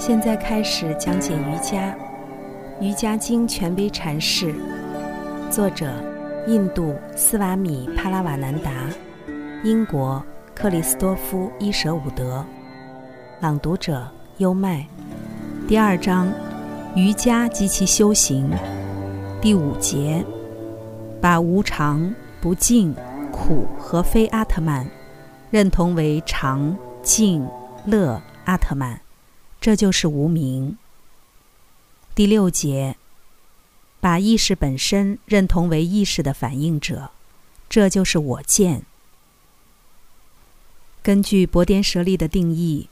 现在开始讲解瑜伽，《瑜伽经》权威阐释，作者：印度斯瓦米·帕拉瓦南达，英国克里斯多夫·伊舍伍德，朗读者：优麦。第二章：瑜伽及其修行，第五节：把无常、不净、苦和非阿特曼认同为常、净、乐阿特曼。这就是无名。第六节，把意识本身认同为意识的反应者，这就是我见。根据波颠舍利的定义，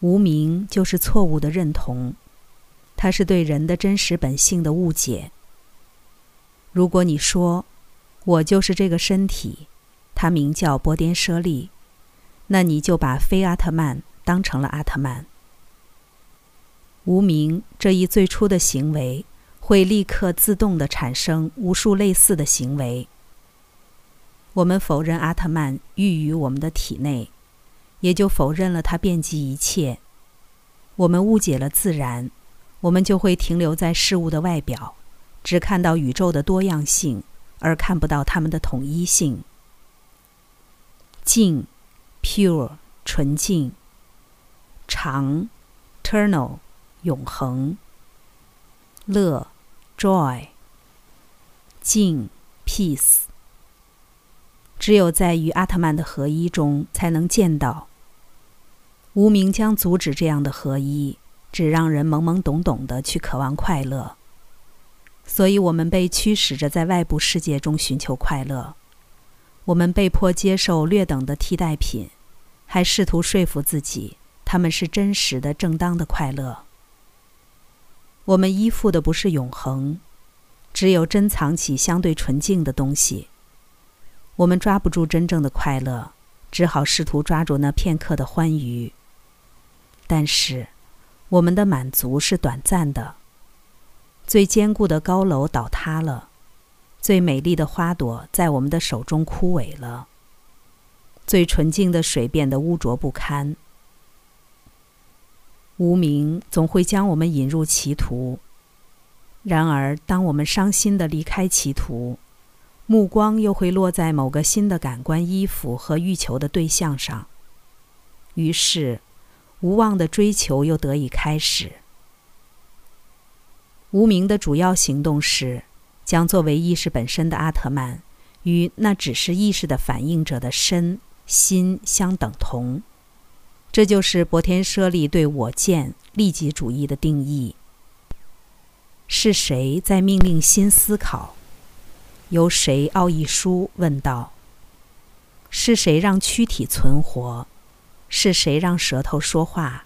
无名就是错误的认同，它是对人的真实本性的误解。如果你说我就是这个身体，它名叫波颠舍利，那你就把非阿特曼当成了阿特曼。无名这一最初的行为，会立刻自动地产生无数类似的行为。我们否认阿特曼寓于我们的体内，也就否认了它遍及一切。我们误解了自然，我们就会停留在事物的外表，只看到宇宙的多样性，而看不到它们的统一性。净，pure，纯净。常，eternal。永恒，乐，joy，静，peace。只有在与阿特曼的合一中，才能见到。无名将阻止这样的合一，只让人懵懵懂懂的去渴望快乐。所以，我们被驱使着在外部世界中寻求快乐。我们被迫接受略等的替代品，还试图说服自己，他们是真实的、正当的快乐。我们依附的不是永恒，只有珍藏起相对纯净的东西。我们抓不住真正的快乐，只好试图抓住那片刻的欢愉。但是，我们的满足是短暂的。最坚固的高楼倒塌了，最美丽的花朵在我们的手中枯萎了，最纯净的水变得污浊不堪。无名总会将我们引入歧途，然而，当我们伤心的离开歧途，目光又会落在某个新的感官衣服和欲求的对象上，于是，无望的追求又得以开始。无名的主要行动是，将作为意识本身的阿特曼与那只是意识的反应者的身心相等同。这就是博天舍利对我见利己主义的定义。是谁在命令心思考？由谁奥义书问道？是谁让躯体存活？是谁让舌头说话？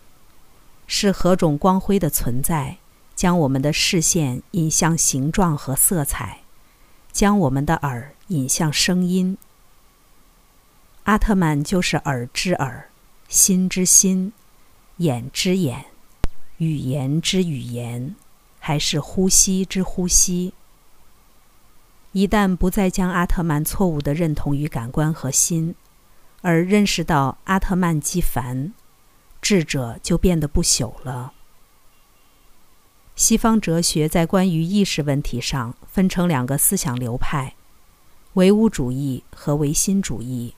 是何种光辉的存在，将我们的视线引向形状和色彩，将我们的耳引向声音？阿特曼就是耳之耳。心之心，眼之眼，语言之语言，还是呼吸之呼吸。一旦不再将阿特曼错误的认同于感官和心，而认识到阿特曼即凡，智者就变得不朽了。西方哲学在关于意识问题上分成两个思想流派：唯物主义和唯心主义。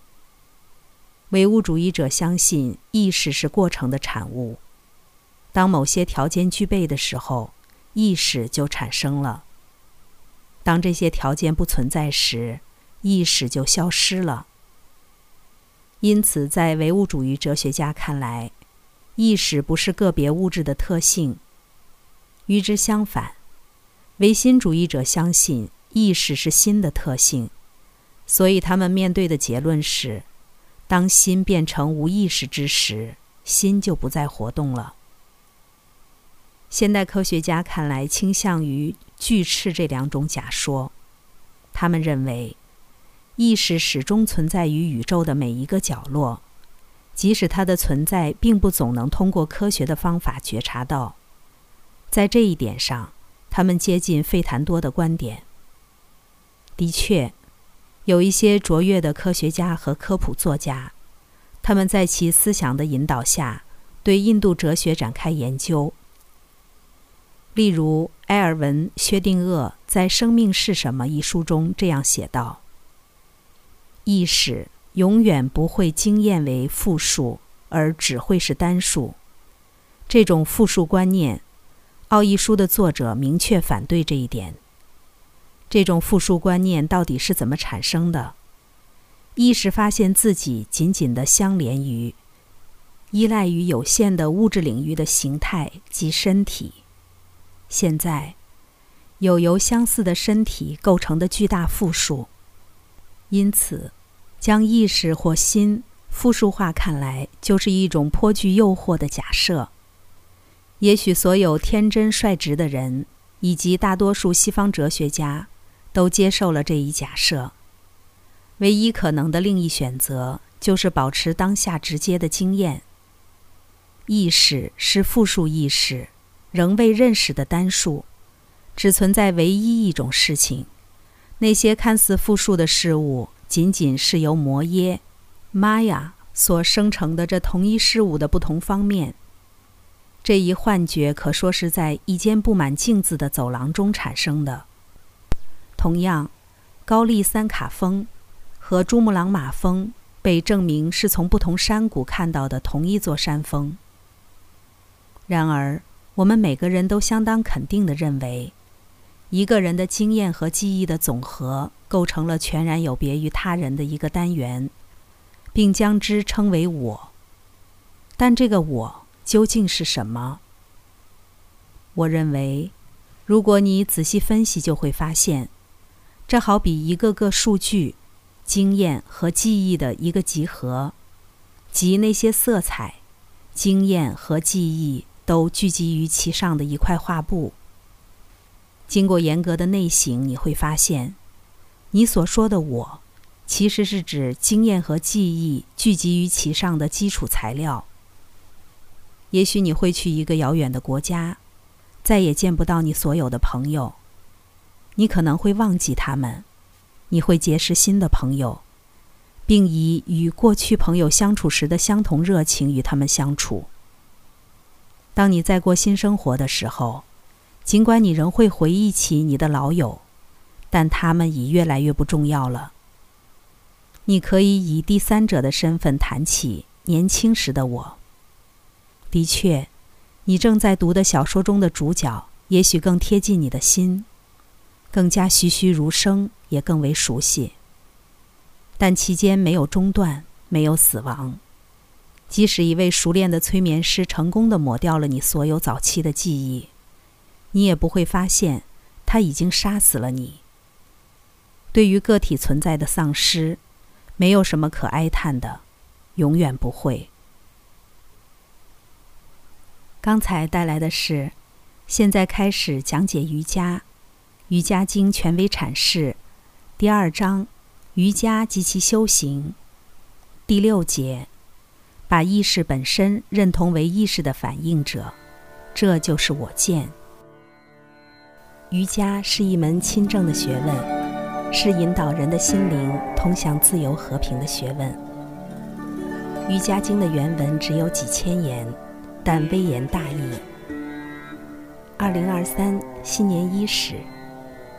唯物主义者相信意识是过程的产物，当某些条件具备的时候，意识就产生了；当这些条件不存在时，意识就消失了。因此，在唯物主义哲学家看来，意识不是个别物质的特性。与之相反，唯心主义者相信意识是心的特性，所以他们面对的结论是。当心变成无意识之时，心就不再活动了。现代科学家看来倾向于拒斥这两种假说，他们认为，意识始终存在于宇宙的每一个角落，即使它的存在并不总能通过科学的方法觉察到。在这一点上，他们接近费坦多的观点。的确。有一些卓越的科学家和科普作家，他们在其思想的引导下，对印度哲学展开研究。例如，埃尔文·薛定谔在《生命是什么》一书中这样写道：“意识永远不会经验为复数，而只会是单数。这种复数观念，奥义书的作者明确反对这一点。这种复数观念到底是怎么产生的？意识发现自己紧紧地相连于。”依赖于有限的物质领域的形态及身体。现在，有由相似的身体构成的巨大复数。因此，将意识或心复数化看来，就是一种颇具诱惑的假设。也许所有天真率直的人，以及大多数西方哲学家，都接受了这一假设。唯一可能的另一选择，就是保持当下直接的经验。意识是复数意识，仍未认识的单数，只存在唯一一种事情。那些看似复数的事物，仅仅是由摩耶玛雅所生成的这同一事物的不同方面。这一幻觉可说是在一间布满镜子的走廊中产生的。同样，高丽三卡峰和珠穆朗玛峰被证明是从不同山谷看到的同一座山峰。然而，我们每个人都相当肯定地认为，一个人的经验和记忆的总和构成了全然有别于他人的一个单元，并将之称为“我”。但这个“我”究竟是什么？我认为，如果你仔细分析，就会发现，这好比一个个数据、经验和记忆的一个集合，即那些色彩、经验和记忆。都聚集于其上的一块画布。经过严格的内省，你会发现，你所说的“我”，其实是指经验和记忆聚集于其上的基础材料。也许你会去一个遥远的国家，再也见不到你所有的朋友。你可能会忘记他们，你会结识新的朋友，并以与过去朋友相处时的相同热情与他们相处。当你在过新生活的时候，尽管你仍会回忆起你的老友，但他们已越来越不重要了。你可以以第三者的身份谈起年轻时的我。的确，你正在读的小说中的主角也许更贴近你的心，更加栩栩如生，也更为熟悉。但期间没有中断，没有死亡。即使一位熟练的催眠师成功的抹掉了你所有早期的记忆，你也不会发现他已经杀死了你。对于个体存在的丧失，没有什么可哀叹的，永远不会。刚才带来的是，现在开始讲解瑜伽，《瑜伽经》权威阐释，第二章，瑜伽及其修行，第六节。把意识本身认同为意识的反应者，这就是我见。瑜伽是一门亲政的学问，是引导人的心灵通向自由和平的学问。《瑜伽经》的原文只有几千言，但微言大义。二零二三新年伊始，